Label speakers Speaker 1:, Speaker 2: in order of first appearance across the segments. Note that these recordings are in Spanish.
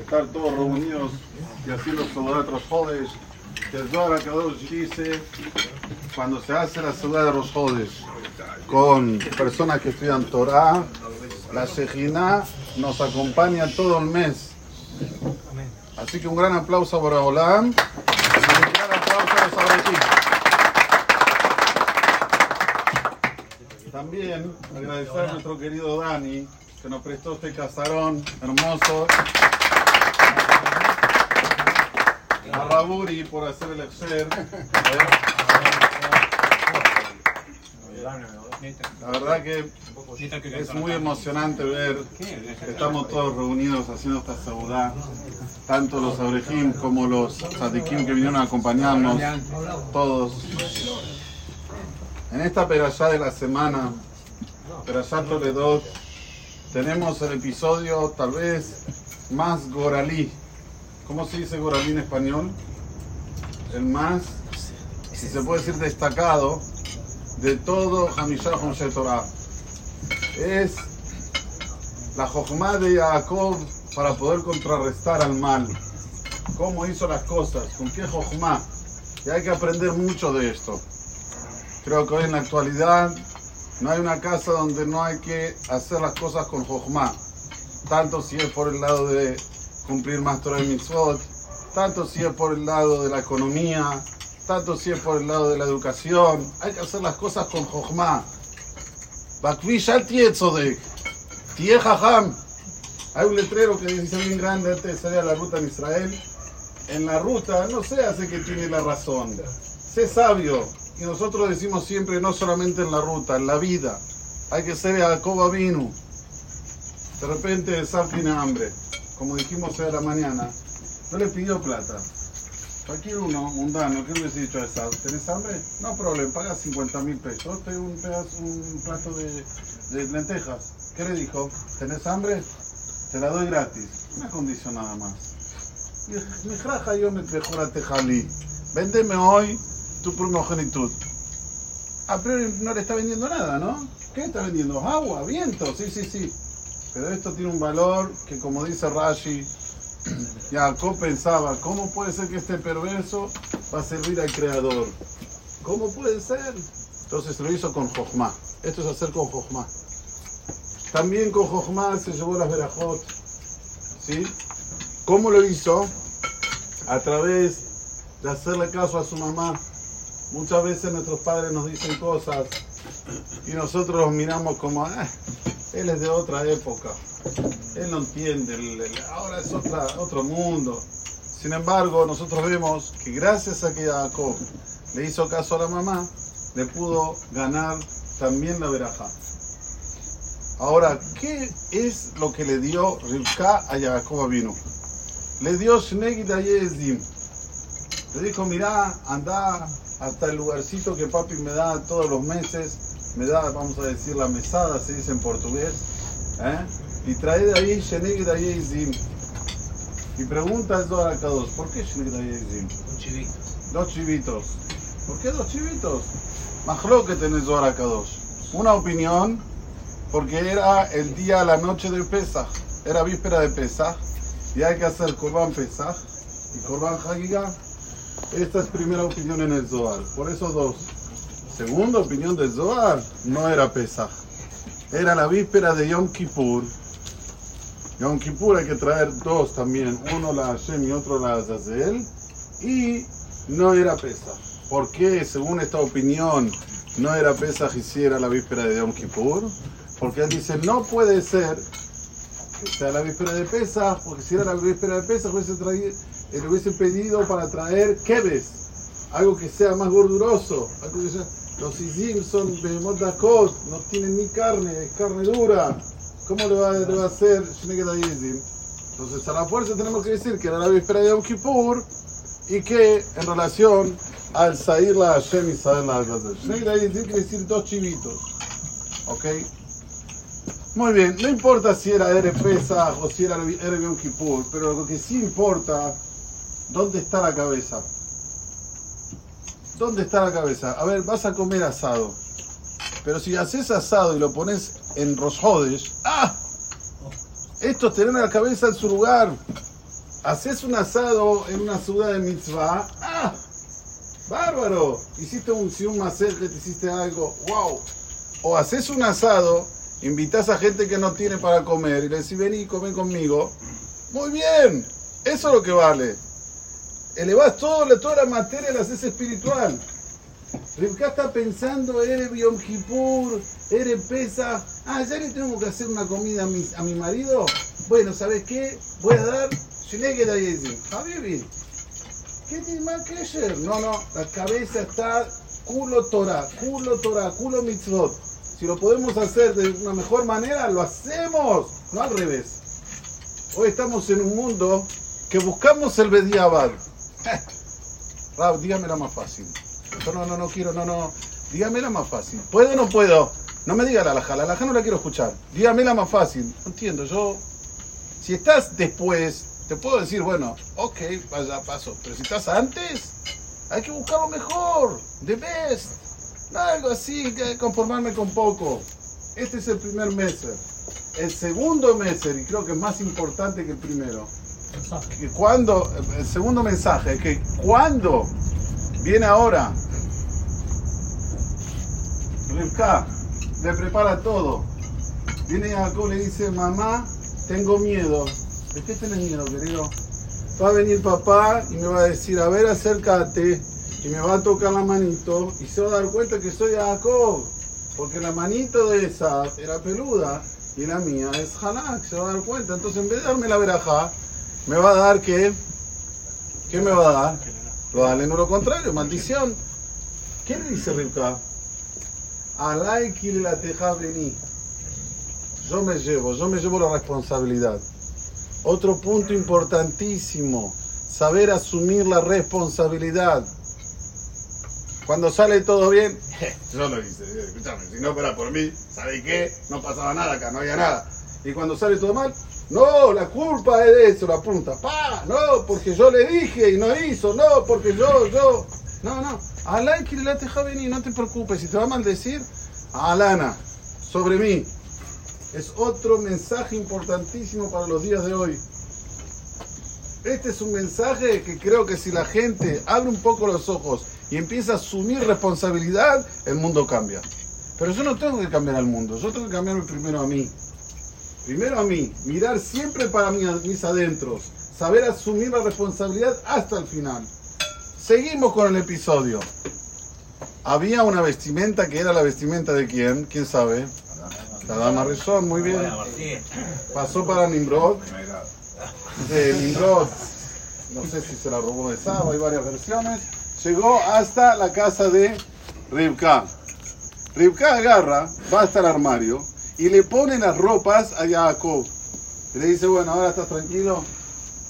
Speaker 1: estar todos reunidos y así los de Rosjodes. Que el Zohar dice, cuando se hace la ciudad de Rosjodes con personas que estudian Torah, la Shejina nos acompaña todo el mes. Así que un gran aplauso para Olam y un gran aplauso a los. También agradecer a nuestro querido Dani que nos prestó este casarón hermoso. Por hacer el exer. La verdad que es muy emocionante ver que estamos todos reunidos haciendo esta saudá. Tanto los abrejim como los tzadikim que vinieron a acompañarnos. Todos. En esta perashá de la semana, perashá Toledot, tenemos el episodio tal vez más goralí. ¿Cómo se dice goralí en español? El más, si se puede decir, destacado de todo Hamishah Hoshe Torah. Es la Jochma de Jacob para poder contrarrestar al mal. ¿Cómo hizo las cosas? ¿Con qué Jochma? Y hay que aprender mucho de esto. Creo que hoy en la actualidad no hay una casa donde no hay que hacer las cosas con Jochma. Tanto si es por el lado de cumplir más Torah y Mitzvot, tanto si es por el lado de la economía, tanto si es por el lado de la educación. Hay que hacer las cosas con Jochma. Hay un letrero que dice bien grande antes de salir a la ruta en Israel. En la ruta no se hace que tiene la razón. Sé sabio. Y nosotros decimos siempre, no solamente en la ruta, en la vida. Hay que ser Jacob vino. De repente Sab tiene hambre. Como dijimos hoy a la mañana. No le pidió plata. Cualquier uno, mundano, ¿qué hubiese dicho a Sab? ¿Tenés hambre? No problema, paga 50 mil pesos. Te un, pedazo, un plato de, lentejas. ¿Qué le dijo? ¿Tenés hambre? Te la doy gratis. Una condición nada más. Mi jaja yo me mejor a Tejalí. Véndeme hoy tu primogenitud. A priori no le está vendiendo nada, ¿no? ¿Qué está vendiendo? Agua, viento, sí, sí, sí. Pero esto tiene un valor que, como dice Rashi, Jacob pensaba, ¿cómo puede ser que este perverso va a servir al Creador? ¿Cómo puede ser? Entonces lo hizo con Jochma. Esto es hacer con Jochma. También con Jochma se llevó las verajot. ¿Sí? ¿Cómo lo hizo? A través de hacerle caso a su mamá. Muchas veces nuestros padres nos dicen cosas y nosotros miramos como, "Ah, él es de otra época, él no entiende, el- el- ahora es otra, otro mundo. Sin embargo, nosotros vemos que gracias a que Jacob le hizo caso a la mamá, le pudo ganar también la veraja. Ahora, ¿qué es lo que le dio Rivka a Jacob vino? Le dio Shnei Dayezim. Le dijo, mira, anda hasta el lugarcito que papi me da todos los meses, me da, vamos a decir, la mesada, se dice en portugués, ¿eh? y trae de ahí Sheneg Dayezim. Y pregunta el Zohar Kadosh, ¿por qué Sheneg Dayezim? Dos chivitos. ¿Por qué dos chivitos? Majlo que tenés Zohar Kadosh. Una opinión, porque era el día, la noche de Pesach, era víspera de Pesach, y hay que hacer Korban Pesach y Korban Hagigah. Esta es primera opinión en el Zohar, por eso dos. Segunda opinión del Zohar, no era Pesach, era la víspera de Yom Kippur. Yom Kippur hay que traer dos también, uno la Hashem y otro la Azazel, y no era Pesach. ¿Por qué, según esta opinión, no era Pesach y si era la víspera de Yom Kippur? Porque él dice, no puede ser que sea la víspera de Pesach, porque si era la víspera de Pesach hubiese traído, le hubiese pedido para traer keves, algo que sea más gorduroso, algo que sea- los izim son behemoth dakot, no tienen ni carne, es carne dura, ¿cómo le va, le va a hacer? Entonces a la fuerza tenemos que decir que era la víspera de Yom Kippur y que en relación al Sair la Hashem y Sair la Dayezim quiere decir dos chivitos, ¿ok? Muy bien, no importa si era Erev Pesach o si era Erev Yom Kippur, pero lo que sí importa, ¿dónde está la cabeza? ¿Dónde está la cabeza? A ver, vas a comer asado. Pero si haces asado y lo pones en Rosjodes, ¡ah! Esto es tener la cabeza en su lugar. haces un asado en una ciudad de mitzvah, ¡ah! ¡Bárbaro! Hiciste un, si un te hiciste algo, ¡wow! O haces un asado, invitas a gente que no tiene para comer y le decís, vení, come conmigo. Muy bien, eso es lo que vale. Elevás todo, toda la materia, la haces espiritual. Rivka está pensando, eres Yom eres pesa. Ah, ya le tengo que hacer una comida a mi, a mi marido. Bueno, ¿sabes qué? Voy a dar Habibi. ¿Qué tiene más que No, no, la cabeza está culo Torah, culo Torah, culo mitzvot. Si lo podemos hacer de una mejor manera, lo hacemos, no al revés. Hoy estamos en un mundo que buscamos el Bediabad. Rab, dígame la más fácil. no, no, no quiero, no, no. Dígame la más fácil. ¿Puedo o no puedo? No me diga la laja, la laja no la quiero escuchar. Dígame la más fácil. No entiendo, yo. Si estás después, te puedo decir, bueno, ok, vaya paso. Pero si estás antes, hay que buscar lo mejor, the best. Algo así, que conformarme con poco. Este es el primer mes. El segundo mes, y creo que es más importante que el primero. Que cuando, el segundo mensaje, que cuando viene ahora, Rivka le prepara todo. Viene Jacob le dice, mamá, tengo miedo. ¿De qué tenés miedo, querido? Va a venir papá y me va a decir, a ver, acércate, y me va a tocar la manito, y se va a dar cuenta que soy Jacob, porque la manito de esa era peluda, y la mía es Hanak, se va a dar cuenta. Entonces, en vez de darme la veraja, me va a dar que, ¿qué me va a dar? Lo darle en lo contrario, maldición. ¿Qué le dice Rivka? Alay la teja vení. Yo me llevo, yo me llevo la responsabilidad. Otro punto importantísimo, saber asumir la responsabilidad. Cuando sale todo bien, yo lo hice, escúchame, si no fuera por mí, ¿sabe qué? No pasaba nada acá, no había nada. Y cuando sale todo mal, no, la culpa es de eso, la punta. Pa, no, porque yo le dije y no hizo, no, porque yo, yo. No, no. Alá que le no te preocupes, si te va a maldecir, Alana, sobre mí es otro mensaje importantísimo para los días de hoy. Este es un mensaje que creo que si la gente abre un poco los ojos y empieza a asumir responsabilidad, el mundo cambia. Pero yo no tengo que cambiar al mundo, yo tengo que cambiarme primero a mí. Primero a mí, mirar siempre para mis adentros, saber asumir la responsabilidad hasta el final. Seguimos con el episodio. Había una vestimenta que era la vestimenta de quién, quién sabe. La dama Rizón, muy bien. Pasó para Nimrod. De Nimrod, no sé si se la robó de Saba, hay varias versiones. Llegó hasta la casa de Rivka. Rivka agarra, va hasta el armario y le pone las ropas a Jacob. Y le dice, bueno, ahora estás tranquilo,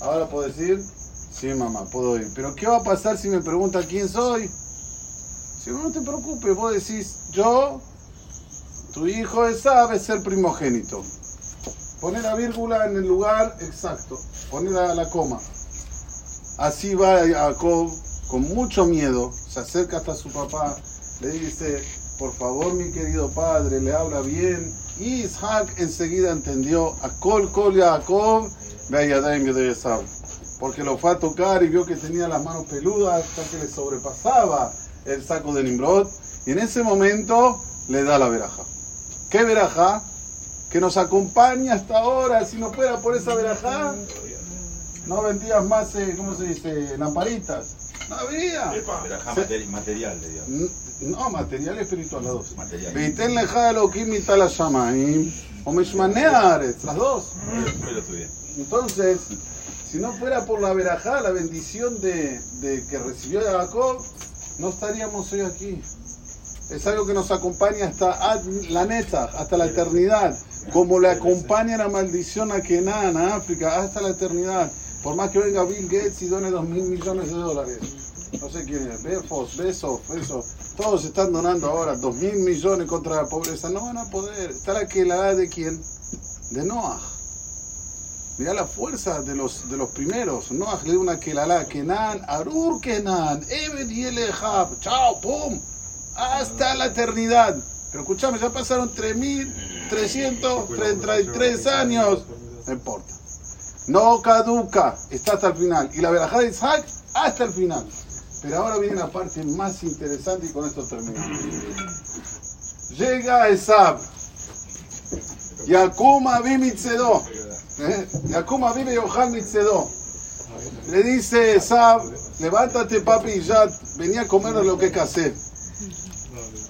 Speaker 1: ahora puedo decir, sí mamá, puedo ir. Pero ¿qué va a pasar si me pregunta quién soy? Si no, te preocupes, vos decís, yo tu hijo sabe ser primogénito. Pone la vírgula en el lugar exacto. Pone la, la coma. Así va Jacob con mucho miedo. Se acerca hasta su papá. Le dice, por favor mi querido padre, le habla bien. Y Isaac enseguida entendió. A Kol Kol Jacob, Porque lo fue a tocar y vio que tenía las manos peludas hasta que le sobrepasaba el saco de Nimrod. Y en ese momento le da la veraja. ¿Qué verajá? Que nos acompaña hasta ahora. Si no fuera por esa verajá, no vendías más, eh, ¿cómo se dice? Lamparitas. No había.
Speaker 2: Verajá material, digamos.
Speaker 1: No, material espiritual, las dos. Material. Viten leja lo la shamaim. O mishmanearet, las dos. Entonces, si no fuera por la verajá, la bendición de, de que recibió Jacob, no estaríamos hoy aquí es algo que nos acompaña hasta la neta, hasta la eternidad, como le acompaña la maldición a Kenan, a África, hasta la eternidad. Por más que venga Bill Gates y done dos mil millones de dólares. No sé quién es, Befos, Besos, eso. Todos están donando ahora dos mil millones contra la pobreza. No van a poder. Está la que la de quién? De Noah. Mira la fuerza de los, de los primeros. Noah le una que la Kenan, Arur Kenan, Eben y Chao, pum hasta la eternidad. Pero escúchame, ya pasaron 3.333 años. No importa. No caduca, está hasta el final. Y la verajá de Isaac hasta el final. Pero ahora viene la parte más interesante y con esto terminamos. Llega Esab. Yakuma vi mitzedo. ¿Eh? Yakuma vive Yohan mitzedo. Le dice Esab, levántate papi y ya venía a comer lo que casé.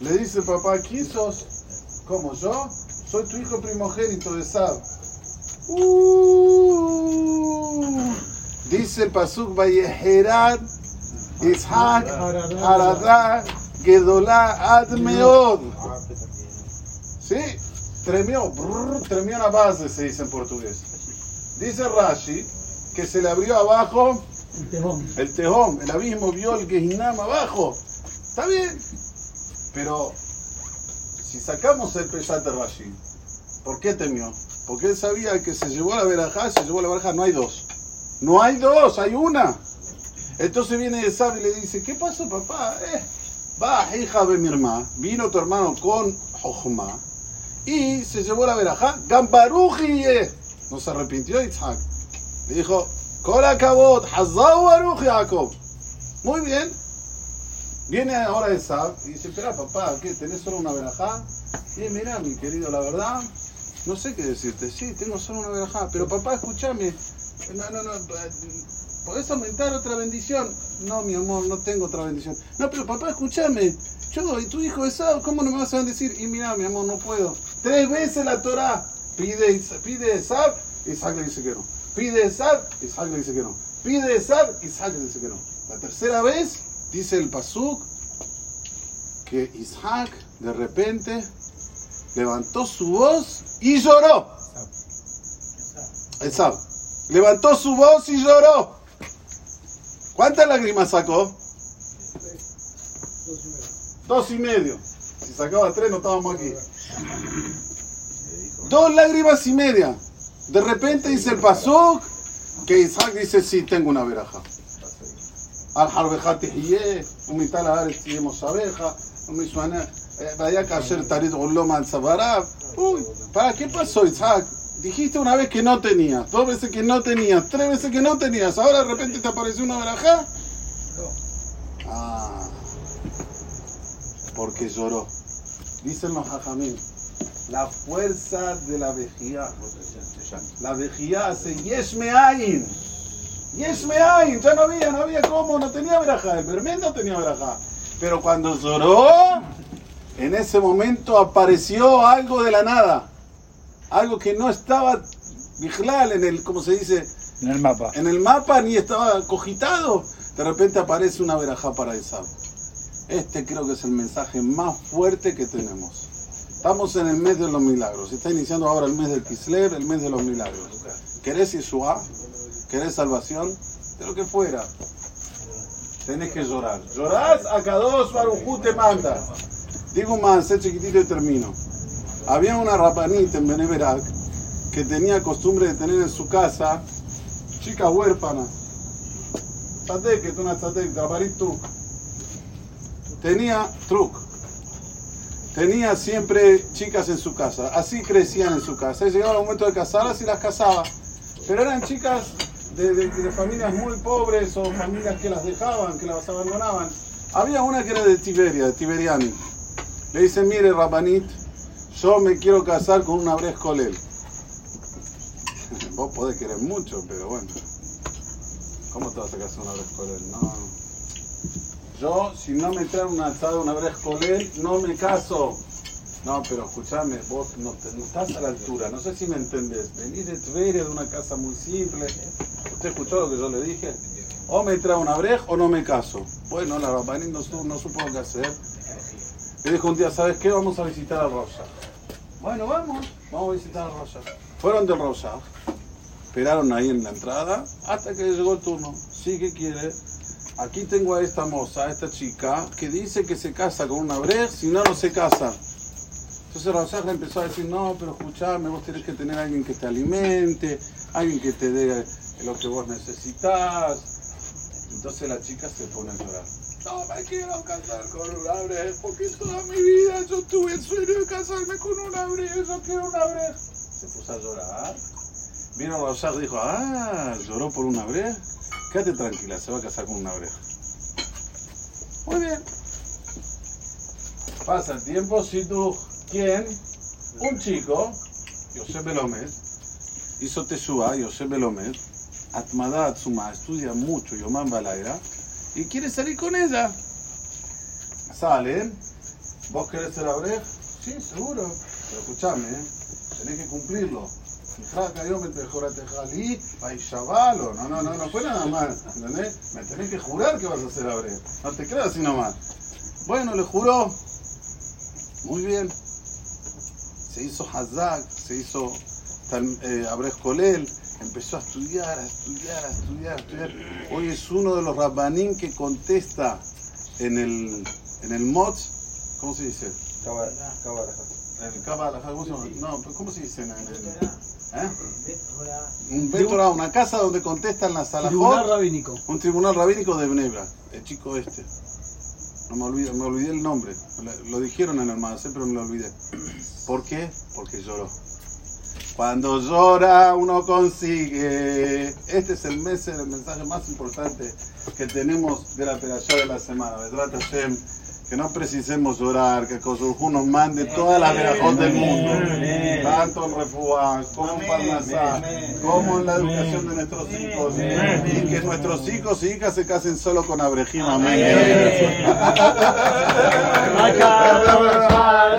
Speaker 1: Le dice papá, ¿quién sos? ¿Cómo yo? Soy tu hijo primogénito de Esab. Uh, dice el Pasuk Vayeherat Ishak Haradá Gedolá Admeod. ¿Sí? Tremió, brrr, tremió la base, se dice en portugués. Dice Rashi que se le abrió abajo
Speaker 3: El tejón.
Speaker 1: el tejón, el abismo, vio el Gehinam abajo. Está bien. Pero si sacamos el Peshat de Rashi, ¿por qué temió? Porque él sabía que se llevó la verajá, se llevó la verajá, no hay dos. No hay dos, hay una. Entonces viene Esab y le dice, ¿qué pasó papá? Eh, va, hija de mi hermana, vino tu hermano con Jochma y se llevó la verajá, Gambaruji, eh. no se arrepintió Isaac. Le dijo, Kol Kabot, Hazau Baruch Jacob. Muy bien. Viene ahora Esab y dice, espera papá, ¿qué? ¿Tenés solo una verajá? Y mira, mi querido, la verdad, no sé qué decirte. Sí, tengo solo una verajá, pero papá, escúchame. No, no, no. eh, ¿Podés aumentar otra bendición? No, mi amor, no tengo otra bendición. No, pero papá, escúchame. Yo y tu hijo Esab, ¿cómo no me vas a bendecir? Y mira, mi amor, no puedo. Tres veces la Torah pide, pide Esab, Isaac le dice que no. Pide Esab, Isaac le dice que no. Pide Esab, Isaac le dice que no. La tercera vez, dice el Pasuk, que Isaac de repente levantó su voz y lloró. Esab. Levantó su voz y lloró. ¿Cuántas lágrimas sacó? Dos y medio. Si sacaba tres no estábamos aquí. Dos lágrimas y media. De repente dice el Pasuk que Isaac dice, sí, tengo una veraja. Al harbeja tehiyeh, umital haaretz yemos abeja, umisuana, eh, vaya a hacer tarit goloma al sabarab. Uy, ¿para qué pasó Isaac? Dijiste una vez que no tenías, dos veces que no tenías, tres veces que no tenías, ahora de repente te apareció una veraja. Ah, porque lloró. Dicen los hajamim, la fuerza de la vejía. La vejía hace yesh me'ayin. Yesh me'ayin. Ya no había, no había cómo, no tenía verajá. El Bermén no tenía verajá. Pero cuando lloró, en ese momento apareció algo de la nada. Algo que no estaba bijlal en el, ¿cómo se dice?
Speaker 3: En el mapa.
Speaker 1: En el mapa ni estaba cogitado. De repente aparece una verajá para Esab. Este creo que es el mensaje más fuerte que tenemos. Estamos en el mes de los milagros. Está iniciando ahora el mes del Kislev, el mes de los milagros. ¿Querés Yeshua? ¿Querés salvación? De lo que fuera. Tenés que llorar. Llorás, a Kadosh Barujú te manda. Digo más, sé chiquitito y termino. Había una rapanita en Beneverac que tenía costumbre de tener en su casa chicas huérfanas. Tzatek, una tzatek, traparit truc. Tenía truc. Tenía siempre chicas en su casa. Así crecían en su casa. Llegaba el momento de casarlas y las casaba. Pero eran chicas de, familias muy pobres o familias que las dejaban, que las abandonaban. Había una que era de Tiberia, de Tiberiani. Le dice, mire, Rabanit, yo me quiero casar con una Brescolel. Vos podés querer mucho, pero bueno. ¿Cómo te vas a casar con una Brescolel? No. Yo, si no me traen una asada, una Brescolel, no me caso. No, pero escúchame, vos no, te- no estás a la altura, no sé si me entendés. Venís de Tveria, de una casa muy simple. ¿Usted escuchó lo que yo le dije? O me trae una brej o no me caso. Bueno, la Rabanit no, no supo qué hacer. Le dijo un día, ¿sabes qué? Vamos a visitar a Rosa. Bueno, vamos, vamos a visitar a Rosa. Fueron de Rosa, esperaron ahí en la entrada hasta que llegó el turno. Sí, ¿qué quiere? Aquí tengo a esta moza, a esta chica, que dice que se casa con una brej, si no, no se casa. Entonces Rosa le empezó a decir, no, pero escuchame, vos tenés que tener a alguien que te alimente, alguien que te dé lo que vos necesitas. Entonces la chica se pone a llorar. No me quiero casar con una brej, porque toda mi vida yo tuve el sueño de casarme con una brej, yo quiero una brej. Se puso a llorar. Vino Rosar y dijo, ah, lloró por una brea. Quédate tranquila, se va a casar con una brea. Muy bien. Pasa el tiempo, si tú, ¿quién? Un chico, Yosef Belomet, hizo Teshua, Yosef Belomet, Atmada Atsuma, estudia mucho Yomán Balaira, y quiere salir con ella. Salen, ¿vos querés ser abrej? Sí, seguro, pero escuchame, ¿eh? tenés que cumplirlo. No, no, no, no fue nada más, ¿entendés? Me tenés que jurar que vas a ser abrej, no te creas así nomás. Bueno, le juró, muy bien. Se hizo Hazak, se hizo eh, Abrej Kolel, empezó a estudiar, a estudiar, a estudiar, a estudiar. Hoy es uno de los rabbanín que contesta en el, en el MOTS, ¿cómo se dice? El Kabbalah, ¿cómo se llama? No, ¿cómo se dice en el, ¿eh? Un Betorah, una casa donde contestan las salahot. Un
Speaker 3: tribunal rabínico.
Speaker 1: Un tribunal rabínico de Bnebra, el chico este. No me olvidé, me olvidé el nombre. Lo dijeron en el magazine, pero me lo olvidé. ¿Por qué? Porque lloró. Cuando llora uno consigue. Este es el, mes, el mensaje más importante que tenemos de la operación de la semana. Que no precisemos llorar, que Kosurjú nos mande toda la verajón del mundo, tanto en Refuá, como en Parnasá, como en la educación de nuestros hijos, y que nuestros hijos y hijas se casen solo con Abrejim. Amén.